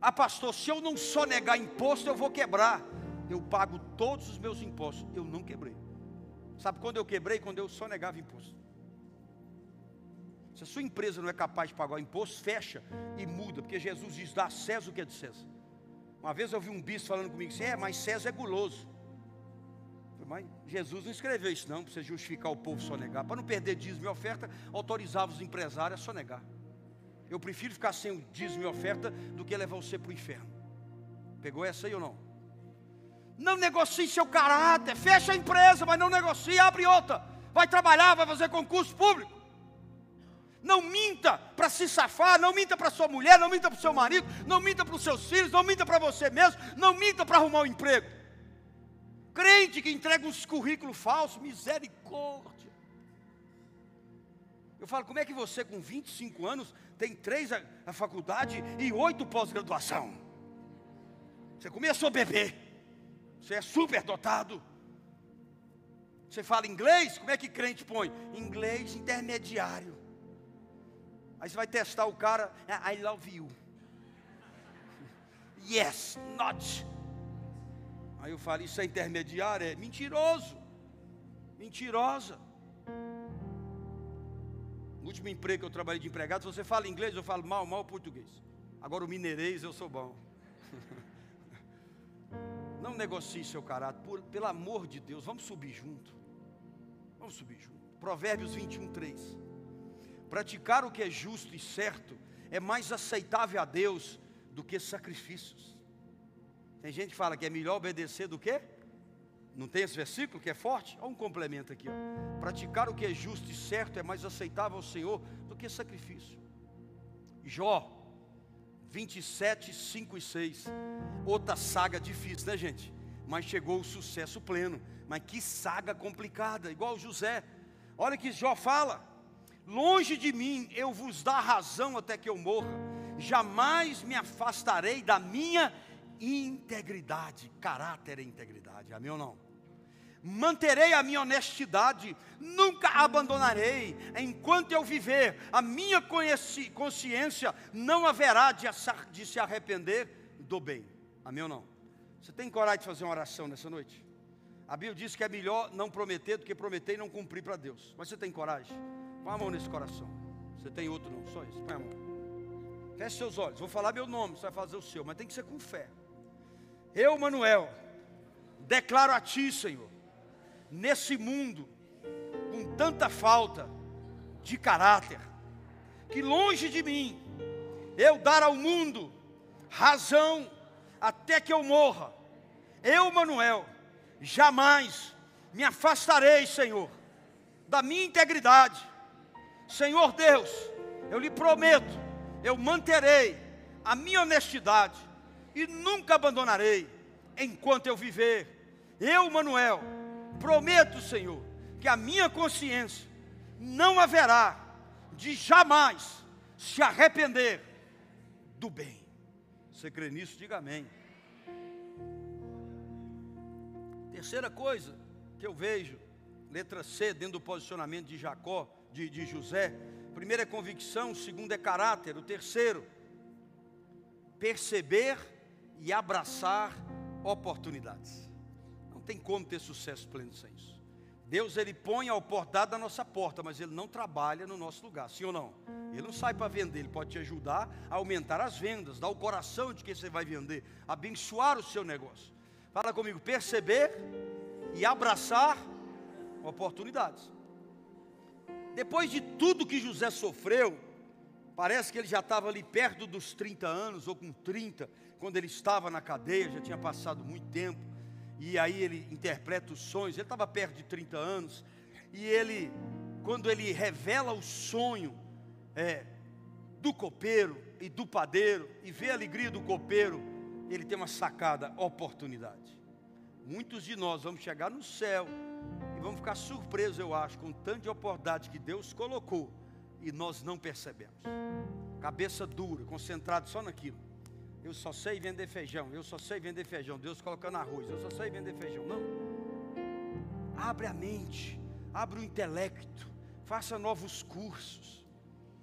Ah, pastor, se eu não só negar imposto, eu vou quebrar. Eu pago todos os meus impostos. Eu não quebrei. Sabe quando eu quebrei? Quando eu só negava imposto. Se a sua empresa não é capaz de pagar o imposto, fecha e muda, porque Jesus diz: dá a César o que é de César. Uma vez eu vi um bispo falando comigo assim: é, mas César é guloso. Mas Jesus não escreveu isso não, para você justificar o povo sonegar. Para não perder dízimo e oferta, autorizava os empresários a sonegar. Eu prefiro ficar sem o dízimo e oferta do que levar você para o inferno. Pegou essa aí ou não? Não negocie seu caráter, fecha a empresa, mas não negocie, abre outra. Vai trabalhar, vai fazer concurso público. Não minta para se safar, não minta para sua mulher, não minta para o seu marido, não minta para os seus filhos, não minta para você mesmo, não minta para arrumar um emprego. Crente que entrega uns currículos falsos, misericórdia. Eu falo, como é que você com 25 anos tem três a, a faculdade e oito pós-graduação? Você começou a beber, você é super dotado. Você fala inglês? Como é que crente põe? Inglês intermediário. Aí você vai testar o cara, I love you. Yes, not. Aí eu falo, isso é intermediário? É mentiroso, mentirosa. No último emprego que eu trabalhei de empregado, se você fala inglês, eu falo mal, mal português. Agora o mineirês eu sou bom. Não negocie seu caráter, por, pelo amor de Deus, vamos subir junto. Vamos subir junto. Provérbios 21, 3. Praticar o que é justo e certo é mais aceitável a Deus do que sacrifícios. Tem gente que fala que é melhor obedecer do que? Não tem esse versículo que é forte? Olha um complemento aqui. Ó. Praticar o que é justo e certo é mais aceitável ao Senhor do que sacrifício. Jó 27, 5 e 6. Outra saga difícil, né, gente? Mas chegou o sucesso pleno. Mas que saga complicada, igual José. Olha que Jó fala: Longe de mim eu vos dar razão até que eu morra, jamais me afastarei da minha integridade, caráter e integridade, amém ou não? Manterei a minha honestidade, nunca abandonarei, enquanto eu viver, a minha consciência não haverá de se arrepender do bem, amém ou não? Você tem coragem de fazer uma oração nessa noite? A Bíblia diz que é melhor não prometer do que prometer e não cumprir para Deus, mas você tem coragem? Põe a mão nesse coração, você tem outro não, só isso, põe a mão. Feche seus olhos, vou falar meu nome, você vai fazer o seu, mas tem que ser com fé. Eu, Manuel, declaro a Ti, Senhor, nesse mundo com tanta falta de caráter, que longe de mim eu dar ao mundo razão até que eu morra. Eu, Manuel, jamais me afastarei, Senhor, da minha integridade. Senhor Deus, eu lhe prometo, eu manterei a minha honestidade e nunca abandonarei enquanto eu viver. Eu, Manuel, prometo, Senhor, que a minha consciência não haverá de jamais se arrepender do bem. Você crê nisso? Diga amém. Terceira coisa que eu vejo, letra C, dentro do posicionamento de Jacó, de, de José. Primeiro é convicção, segundo é caráter. O terceiro, perceber e abraçar oportunidades. Não tem como ter sucesso pleno sem isso. Deus ele põe a oportunidade na nossa porta, mas ele não trabalha no nosso lugar, sim ou não? Ele não sai para vender, ele pode te ajudar a aumentar as vendas, dar o coração de que você vai vender, abençoar o seu negócio. Fala comigo, perceber e abraçar oportunidades. Depois de tudo que José sofreu, parece que ele já estava ali perto dos 30 anos, ou com 30, quando ele estava na cadeia, já tinha passado muito tempo e aí ele interpreta os sonhos. Ele estava perto de 30 anos, e ele, quando ele revela o sonho é, do copeiro e do padeiro, e vê a alegria do copeiro, ele tem uma sacada, oportunidade. Muitos de nós vamos chegar no céu e vamos ficar surpresos, eu acho, com o tanto de oportunidade que Deus colocou e nós não percebemos. Cabeça dura, concentrado só naquilo. Eu só sei vender feijão, eu só sei vender feijão. Deus colocando arroz, eu só sei vender feijão. Não. Abre a mente, abre o intelecto, faça novos cursos,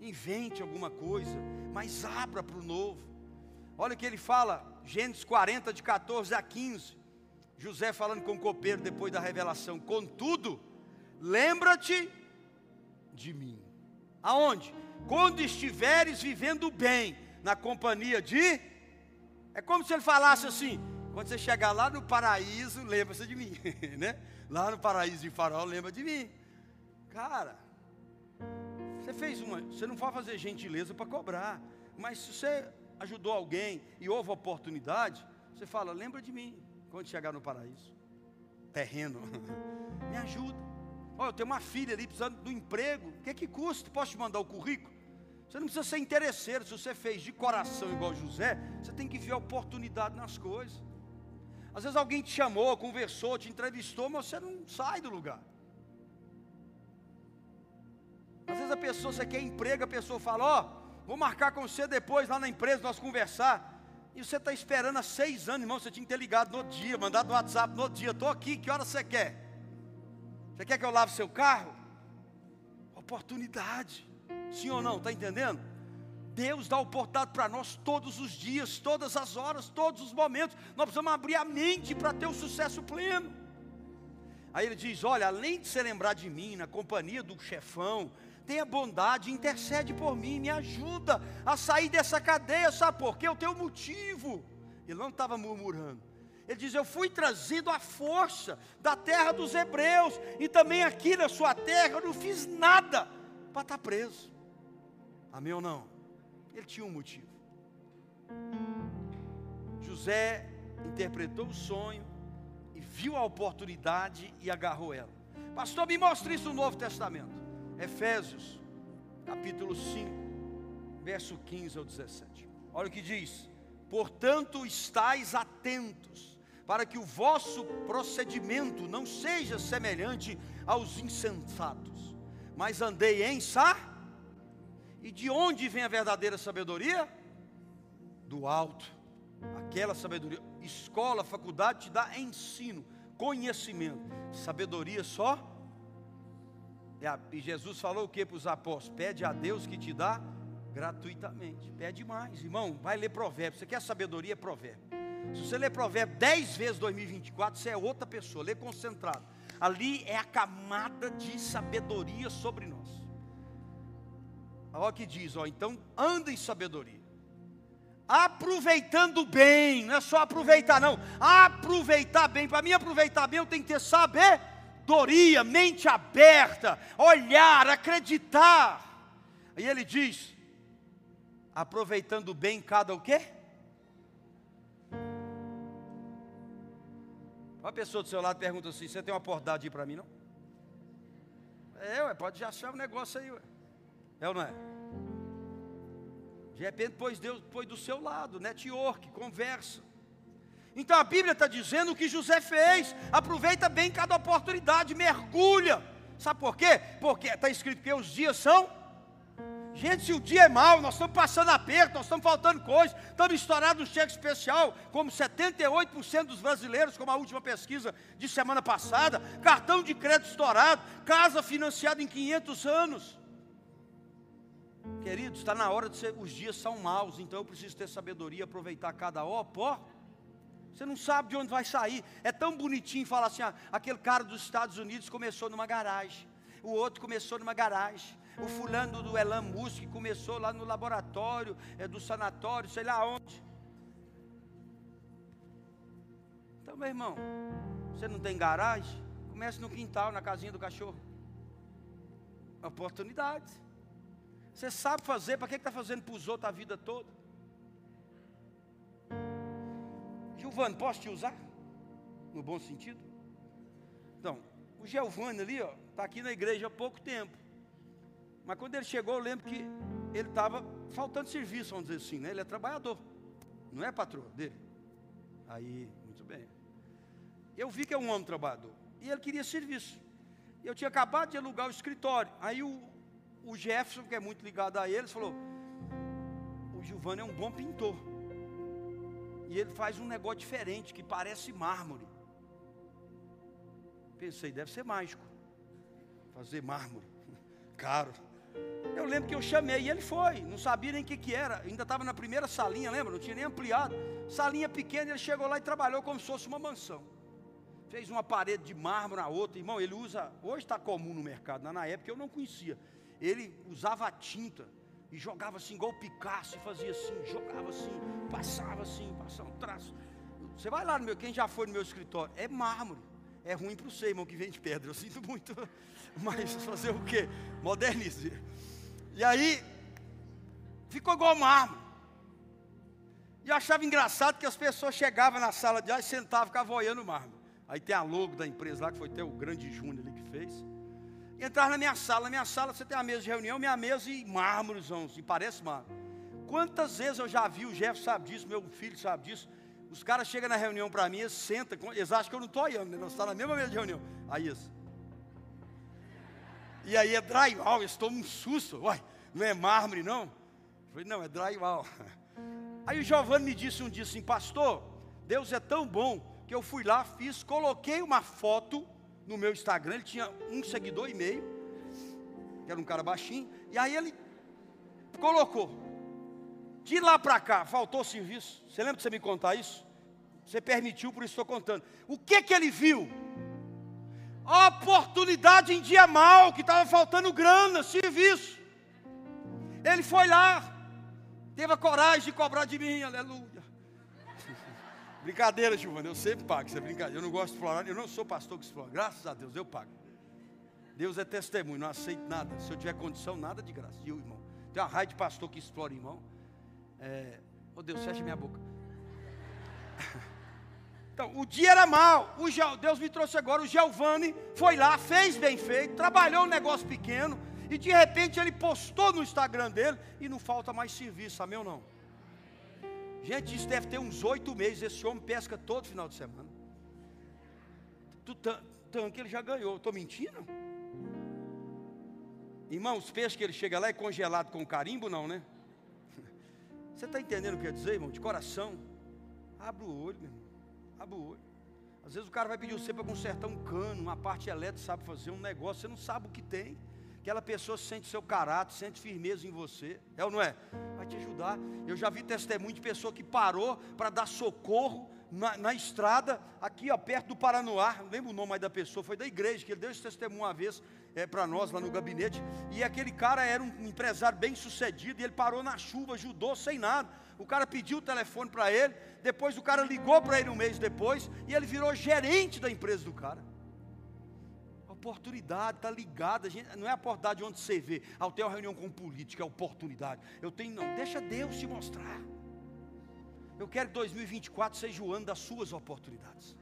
invente alguma coisa, mas abra para o novo. Olha o que ele fala, Gênesis 40, de 14 a 15. José falando com o copeiro depois da revelação: Contudo, lembra-te de mim. Aonde? Quando estiveres vivendo bem, na companhia de é como se ele falasse assim: quando você chegar lá no paraíso, lembra-se de mim, né? Lá no paraíso de Faraó, lembra de mim. Cara, você fez uma, você não vai fazer gentileza para cobrar, mas se você ajudou alguém e houve oportunidade, você fala: lembra de mim quando chegar no paraíso. Terreno, me ajuda. Olha, eu tenho uma filha ali precisando do emprego. O que é que custa? Posso te mandar o currículo? Você não precisa ser interesseiro. Se você fez de coração igual José, você tem que ver a oportunidade nas coisas. Às vezes alguém te chamou, conversou, te entrevistou, mas você não sai do lugar. Às vezes a pessoa, você quer emprego, a pessoa fala, ó, oh, vou marcar com você depois lá na empresa, nós conversar. E você está esperando há seis anos, irmão, você tinha que ter ligado no dia, mandado no WhatsApp no dia, estou aqui, que hora você quer? Você quer que eu lave seu carro? Oportunidade. Sim ou não? Está entendendo? Deus dá oportunidade para nós todos os dias, todas as horas, todos os momentos. Nós precisamos abrir a mente para ter o sucesso pleno. Aí ele diz: Olha, além de se lembrar de mim, na companhia do chefão, tenha bondade, intercede por mim, me ajuda a sair dessa cadeia, sabe por quê? Eu tenho motivo. Ele não estava murmurando. Ele diz: Eu fui trazido à força da terra dos hebreus, e também aqui na sua terra eu não fiz nada para estar tá preso. Amém ou não? Ele tinha um motivo. José interpretou o sonho e viu a oportunidade e agarrou ela. Pastor, me mostre isso no Novo Testamento. Efésios, capítulo 5, verso 15 ao 17. Olha o que diz: Portanto, estais atentos, para que o vosso procedimento não seja semelhante aos insensatos, mas andei em sa e de onde vem a verdadeira sabedoria? Do alto. Aquela sabedoria. Escola, faculdade te dá ensino, conhecimento. Sabedoria só. E Jesus falou o que para os apóstolos? Pede a Deus que te dá gratuitamente. Pede mais, irmão. Vai ler provérbio. Você quer sabedoria? Provérbio. Se você ler provérbio 10 vezes 2024, você é outra pessoa. Lê concentrado. Ali é a camada de sabedoria sobre nós. Olha o que diz, ó, então anda em sabedoria. Aproveitando bem, não é só aproveitar, não. Aproveitar bem. Para mim, aproveitar bem, eu tenho que ter sabedoria, mente aberta, olhar, acreditar. Aí ele diz: aproveitando bem cada o quê? Uma pessoa do seu lado pergunta assim: Você tem uma oportunidade para mim, não? É, ué, pode já achar um negócio aí, ué. É ou não é? De repente, pôs Deus pôs do seu lado, network, conversa. Então a Bíblia está dizendo o que José fez. Aproveita bem cada oportunidade, mergulha. Sabe por quê? Porque está escrito que os dias são. Gente, se o dia é mau, nós estamos passando aperto, nós estamos faltando coisa, estamos estourados no cheque especial, como 78% dos brasileiros, como a última pesquisa de semana passada, cartão de crédito estourado, casa financiada em 500 anos. Queridos, está na hora de ser, os dias são maus, então eu preciso ter sabedoria, aproveitar cada ó, pó. Você não sabe de onde vai sair. É tão bonitinho falar assim: ah, aquele cara dos Estados Unidos começou numa garagem, o outro começou numa garagem, o fulano do Elon Musk começou lá no laboratório, é, do sanatório, sei lá onde. Então, meu irmão, você não tem garagem? Comece no quintal, na casinha do cachorro. Oportunidade. Você sabe fazer, para que está fazendo para os outros a vida toda? Giovanni, posso te usar? No bom sentido? Então, o Giovanni ali, ó, está aqui na igreja há pouco tempo. Mas quando ele chegou, eu lembro que ele estava faltando serviço, vamos dizer assim, né? Ele é trabalhador, não é patrão dele. Aí, muito bem. Eu vi que é um homem trabalhador. E ele queria serviço. Eu tinha acabado de alugar o escritório. Aí o, o Jefferson, que é muito ligado a eles, falou: O Giovanni é um bom pintor. E ele faz um negócio diferente, que parece mármore. Pensei, deve ser mágico. Fazer mármore. Caro. Eu lembro que eu chamei e ele foi, não sabia nem o que, que era, ainda estava na primeira salinha, lembra? Não tinha nem ampliado. Salinha pequena, ele chegou lá e trabalhou como se fosse uma mansão. Fez uma parede de mármore na outra, irmão. Ele usa, hoje está comum no mercado, na época eu não conhecia. Ele usava tinta e jogava assim, igual Picasso, e fazia assim, jogava assim, passava assim, passava um traço. Você vai lá no meu, quem já foi no meu escritório, é mármore. É ruim para você, irmão, que vem de pedra. Eu sinto muito. Mas fazer o quê? Modernize. E aí, ficou igual mármore. E eu achava engraçado que as pessoas chegavam na sala de aula e sentavam, ficavam olhando o mármore. Aí tem a logo da empresa lá, que foi até o grande Júnior ali que fez. E entrar na minha sala. Na minha sala você tem a mesa de reunião, minha mesa e mármorezão, assim, parece mármore. Quantas vezes eu já vi, o Jeff sabe disso, meu filho sabe disso. Os caras chegam na reunião para mim, eles sentam, eles acham que eu não estou olhando, né? Nós estamos tá na mesma mesa de reunião. Aí isso. E aí é drywall, eles tomam um susto. Uai, não é mármore, não? Eu falei, não, é drywall. Aí o Giovanni me disse um dia assim, pastor, Deus é tão bom que eu fui lá, fiz, coloquei uma foto no meu Instagram, ele tinha um seguidor e meio, que era um cara baixinho, e aí ele colocou. De lá para cá, faltou serviço. Você lembra de você me contar isso? Você permitiu, por isso estou contando. O que que ele viu? Oportunidade em dia mal, que estava faltando grana, serviço. Ele foi lá, teve a coragem de cobrar de mim, aleluia. Brincadeira, Giovana, eu sempre pago, isso é brincadeira. Eu não gosto de explorar, eu não sou pastor que explora. Graças a Deus, eu pago. Deus é testemunho, não aceito nada. Se eu tiver condição, nada de graça. E o irmão? Tem uma raia de pastor que explora, irmão. É... Oh Deus, fecha minha boca. Então, o dia era mal. O Deus me trouxe agora. O Giovanni foi lá, fez bem feito, trabalhou um negócio pequeno. E de repente ele postou no Instagram dele e não falta mais serviço, amém ou não? Gente, isso deve ter uns oito meses. Esse homem pesca todo final de semana. Do tanque ele já ganhou. Estou mentindo? Irmão, os peixes que ele chega lá é congelado com carimbo, não, né? Você está entendendo o que eu ia dizer, irmão? De coração. Abre o olho, meu irmão. Abre o olho. Às vezes o cara vai pedir você para consertar um cano, uma parte elétrica, sabe fazer um negócio, você não sabe o que tem. Aquela pessoa sente seu caráter, sente firmeza em você. É ou não é? Vai te ajudar. Eu já vi testemunho de pessoa que parou para dar socorro na, na, estrada, aqui ó, perto do Paranoá. Não lembro o nome mais da pessoa, foi da igreja, que ele deu esse testemunho uma vez é, para nós lá no gabinete. E aquele cara era um empresário bem sucedido, e ele parou na chuva, ajudou sem nada. O cara pediu o telefone para ele, depois o cara ligou para ele um mês depois, e ele virou gerente da empresa do cara oportunidade, está ligada. Não é a oportunidade onde você vê. Ah, eu tenho uma reunião com política, é oportunidade. Eu tenho, não, deixa Deus te mostrar. Eu quero que 2024 seja o ano das suas oportunidades.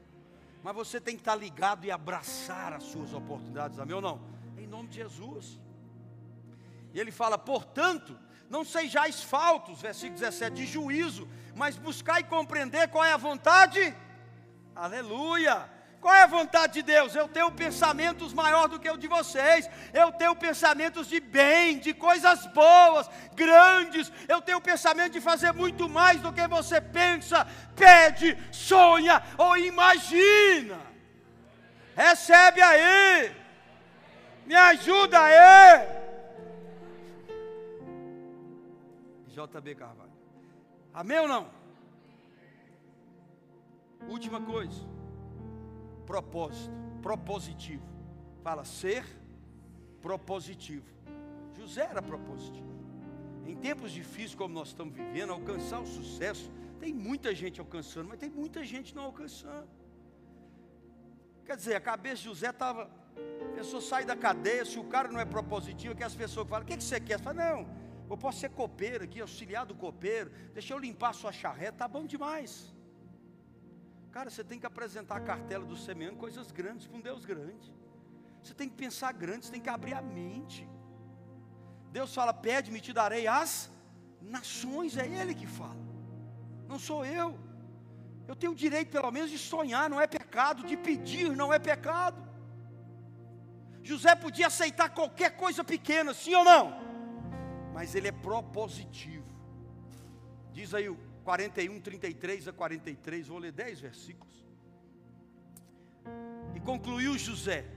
Mas você tem que estar ligado e abraçar as suas oportunidades, amém ou não? Em nome de Jesus. E ele fala, portanto, não sejais faltos, versículo 17, de juízo, mas buscai compreender qual é a vontade. Aleluia! Qual é a vontade de Deus? Eu tenho pensamentos maior do que o de vocês. Eu tenho pensamentos de bem, de coisas boas, grandes. Eu tenho pensamento de fazer muito mais do que você pensa, pede, sonha ou imagina. Recebe aí. Me ajuda aí. JB Carvalho. Amém ou não? Última coisa propósito, propositivo. Fala ser propositivo. José era propositivo. Em tempos difíceis como nós estamos vivendo, alcançar o sucesso, tem muita gente alcançando, mas tem muita gente não alcançando. Quer dizer, a cabeça de José estava. A pessoa sai da cadeia, se o cara não é propositivo, que as pessoas falam, o que, que você quer? Você fala, não, eu posso ser copeiro aqui, auxiliar do copeiro, deixa eu limpar sua charreta, tá bom demais. Cara, você tem que apresentar a cartela do semeando coisas grandes para um Deus grande. Você tem que pensar grande, você tem que abrir a mente. Deus fala: pede-me, te darei as nações, é Ele que fala, não sou eu. Eu tenho o direito, pelo menos, de sonhar, não é pecado, de pedir, não é pecado. José podia aceitar qualquer coisa pequena, sim ou não? Mas ele é propositivo. Diz aí o 41, 33 a 43, vou ler 10 versículos. E concluiu José,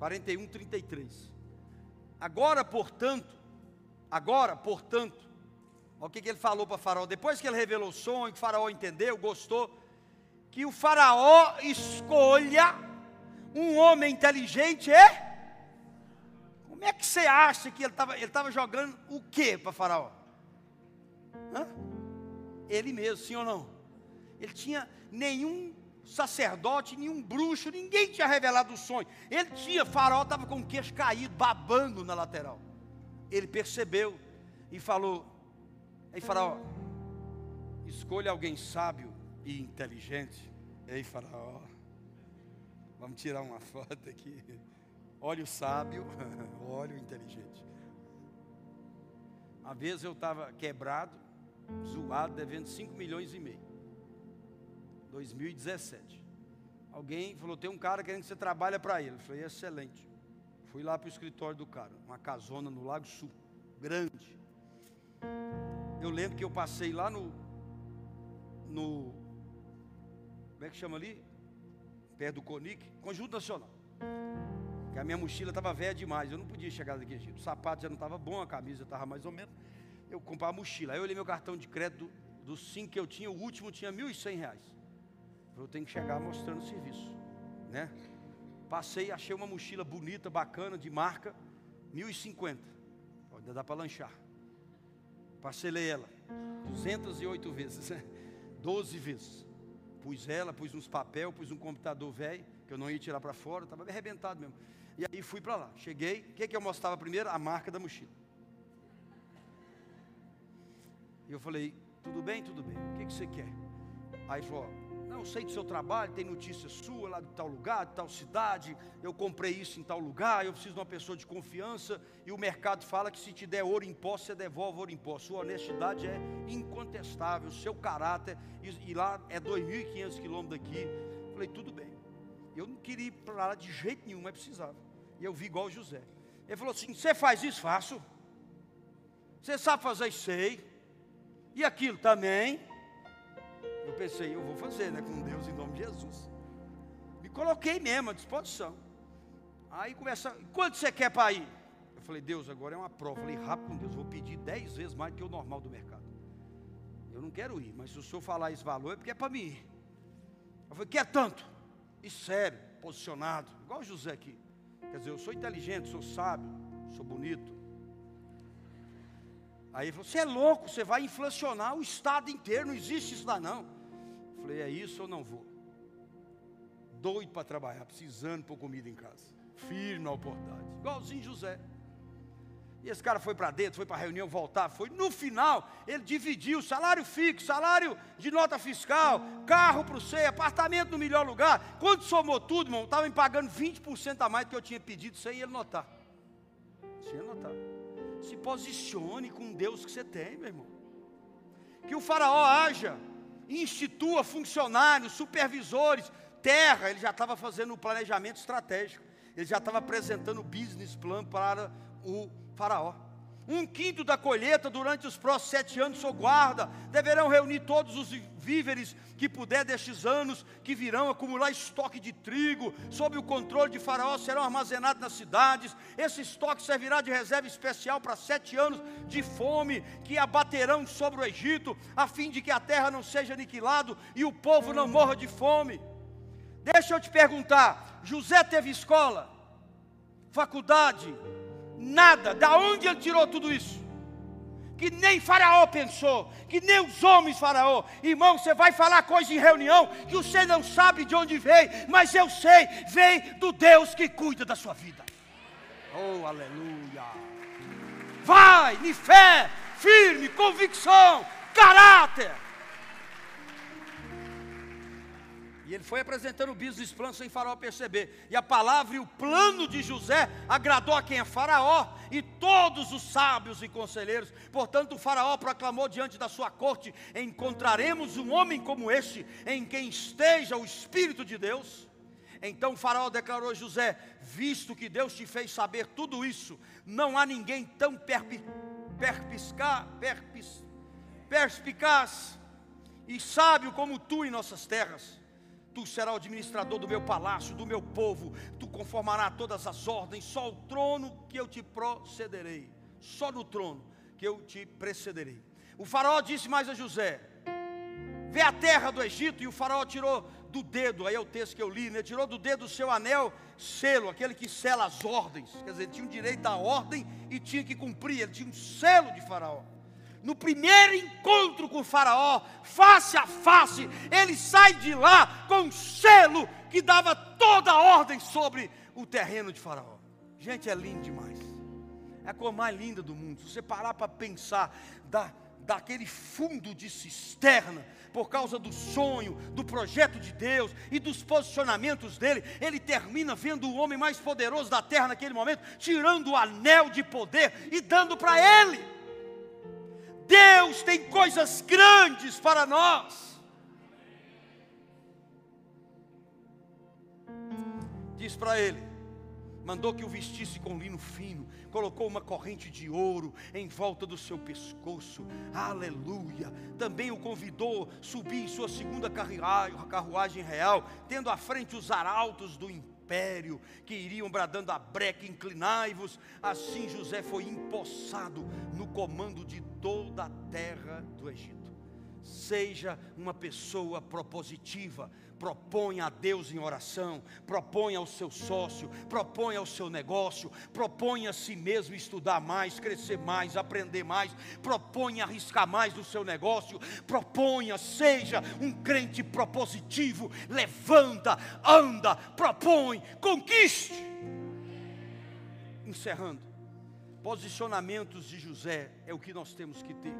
41, 33. Agora, portanto, agora, portanto, o que, que ele falou para Faraó. Depois que ele revelou o sonho, que Faraó entendeu, gostou, que o Faraó escolha um homem inteligente é. Como é que você acha que ele estava ele jogando o que para Faraó? Hã? Ele mesmo, sim ou não? Ele tinha nenhum sacerdote, nenhum bruxo, ninguém tinha revelado o sonho. Ele tinha, Faraó estava com o queixo caído, babando na lateral. Ele percebeu e falou: Ei, Faraó, escolha alguém sábio e inteligente. Ei, Faraó, vamos tirar uma foto aqui. Olha o sábio, olha o inteligente. Uma vez eu estava quebrado, zoado, devendo 5 milhões e meio. 2017. Alguém falou: tem um cara querendo que você trabalhe para ele. Eu falei: excelente. Fui lá para o escritório do cara, uma casona no Lago Sul, grande. Eu lembro que eu passei lá no. no como é que chama ali? Perto do Conic, Conjunto Nacional. Que a minha mochila estava velha demais, eu não podia chegar daquele jeito. O sapato já não estava bom, a camisa estava mais ou menos eu comprar a mochila. Aí eu olhei meu cartão de crédito dos cinco que eu tinha, o último tinha R$ 1.100. Eu tenho que chegar mostrando o serviço, né? Passei, achei uma mochila bonita, bacana, de marca, 1.050. Ainda dá para lanchar. Parcelei ela 208 vezes, 12 vezes. Pus ela, pus uns papel, pus um computador velho, que eu não ia tirar para fora, estava arrebentado mesmo. E aí fui para lá. Cheguei, o que, que eu mostrava primeiro? A marca da mochila. E eu falei, tudo bem, tudo bem, o que, que você quer? Aí falou, não, sei do seu trabalho, tem notícia sua lá de tal lugar, de tal cidade, eu comprei isso em tal lugar, eu preciso de uma pessoa de confiança, e o mercado fala que se te der ouro em pó, você devolve ouro em pó. Sua honestidade é incontestável, seu caráter, e, e lá é 2.500 quilômetros daqui. Falei, tudo bem. Eu não queria ir para lá de jeito nenhum, mas precisava. E eu vi igual o José. Ele falou assim: Você faz isso? Faço. Você sabe fazer isso? Sei. E aquilo também. Eu pensei, eu vou fazer, né? Com Deus em nome de Jesus. Me coloquei mesmo à disposição. Aí começa, quanto você quer para ir? Eu falei, Deus, agora é uma prova. Eu falei, rápido com Deus, vou pedir dez vezes mais do que o normal do mercado. Eu não quero ir, mas se o senhor falar esse valor é porque é para mim ir. Eu falei, quer tanto? E sério, posicionado, igual o José aqui. Quer dizer, eu sou inteligente, sou sábio, sou bonito, Aí ele falou: Você é louco, você vai inflacionar o estado inteiro, não existe isso lá não. Eu falei: É isso ou não vou? Doido para trabalhar, precisando pôr comida em casa, firme na oportunidade, igualzinho José. E esse cara foi para dentro, foi para a reunião, voltar, foi. No final, ele dividiu salário fixo, salário de nota fiscal, carro para o C, apartamento no melhor lugar. Quando somou tudo, irmão, estava me pagando 20% a mais do que eu tinha pedido sem ele notar. Sem ele notar. Se posicione com Deus que você tem, meu irmão. Que o faraó haja, institua funcionários, supervisores, terra, ele já estava fazendo o planejamento estratégico. Ele já estava apresentando o business plan para o Faraó. Um quinto da colheita durante os próximos sete anos sou guarda. Deverão reunir todos os víveres que puder destes anos, que virão acumular estoque de trigo, sob o controle de Faraó, serão armazenados nas cidades. Esse estoque servirá de reserva especial para sete anos de fome que abaterão sobre o Egito, a fim de que a terra não seja aniquilada e o povo não morra de fome. Deixa eu te perguntar: José teve escola, faculdade, nada. Da onde ele tirou tudo isso? Que nem Faraó pensou, que nem os homens Faraó. Irmão, você vai falar coisa em reunião que você não sabe de onde veio, mas eu sei, vem do Deus que cuida da sua vida. Oh, aleluia. Vai, de fé, firme, convicção, caráter. E ele foi apresentando o business plan sem Faraó perceber. E a palavra e o plano de José agradou a quem é Faraó e todos os sábios e conselheiros. Portanto, o Faraó proclamou diante da sua corte: Encontraremos um homem como este, em quem esteja o Espírito de Deus. Então o Faraó declarou a José: Visto que Deus te fez saber tudo isso, não há ninguém tão perpi, perpis, perspicaz e sábio como tu em nossas terras Tu serás o administrador do meu palácio, do meu povo. Tu conformará todas as ordens. Só o trono que eu te procederei. Só no trono que eu te precederei. O faraó disse mais a José: Vê a terra do Egito. E o faraó tirou do dedo, aí é o texto que eu li, né? Tirou do dedo o seu anel, selo, aquele que sela as ordens. Quer dizer, ele tinha o direito à ordem e tinha que cumprir. Ele tinha um selo de faraó no primeiro encontro com o Faraó, face a face, ele sai de lá com um selo que dava toda a ordem sobre o terreno de Faraó. Gente, é lindo demais. É a cor mais linda do mundo. Se você parar para pensar da, daquele fundo de cisterna, por causa do sonho, do projeto de Deus e dos posicionamentos dele, ele termina vendo o homem mais poderoso da terra naquele momento, tirando o anel de poder e dando para ele. Deus tem coisas grandes para nós. Diz para ele: mandou que o vestisse com lino fino, colocou uma corrente de ouro em volta do seu pescoço, aleluia. Também o convidou a subir em sua segunda carruagem real, tendo à frente os arautos do império império, que iriam bradando a breca, inclinai-vos. Assim José foi empossado no comando de toda a terra do Egito. Seja uma pessoa propositiva, proponha a Deus em oração, proponha ao seu sócio, proponha ao seu negócio, proponha a si mesmo estudar mais, crescer mais, aprender mais, proponha arriscar mais no seu negócio, proponha, seja um crente propositivo, levanta, anda, propõe, conquiste. Encerrando, posicionamentos de José é o que nós temos que ter.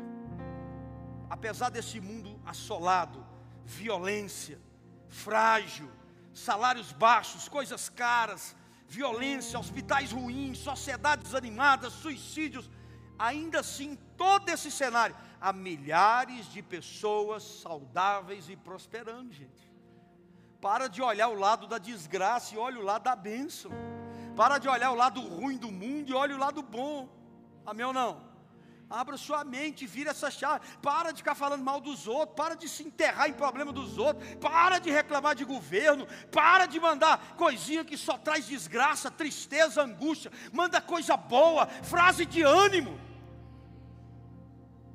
Apesar desse mundo assolado, violência, frágil, salários baixos, coisas caras, violência, hospitais ruins, sociedades desanimadas, suicídios. Ainda assim, todo esse cenário, há milhares de pessoas saudáveis e prosperando, gente. Para de olhar o lado da desgraça e olha o lado da bênção. Para de olhar o lado ruim do mundo e olha o lado bom. Amém ou não? Abra sua mente, vira essa chave. Para de ficar falando mal dos outros. Para de se enterrar em problema dos outros. Para de reclamar de governo. Para de mandar coisinha que só traz desgraça, tristeza, angústia. Manda coisa boa, frase de ânimo.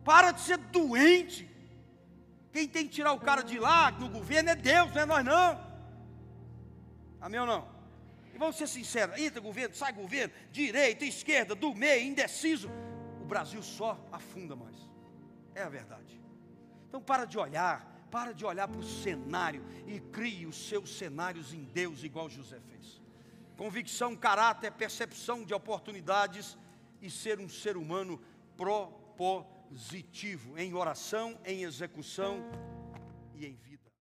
Para de ser doente. Quem tem que tirar o cara de lá no governo é Deus, não é nós não. Amém ou não? E vamos ser sinceros: entra governo, sai governo, direita, esquerda, do meio, indeciso Brasil só afunda mais. É a verdade. Então para de olhar, para de olhar para o cenário e crie os seus cenários em Deus, igual José fez. Convicção, caráter, percepção de oportunidades e ser um ser humano propositivo em oração, em execução e em vida.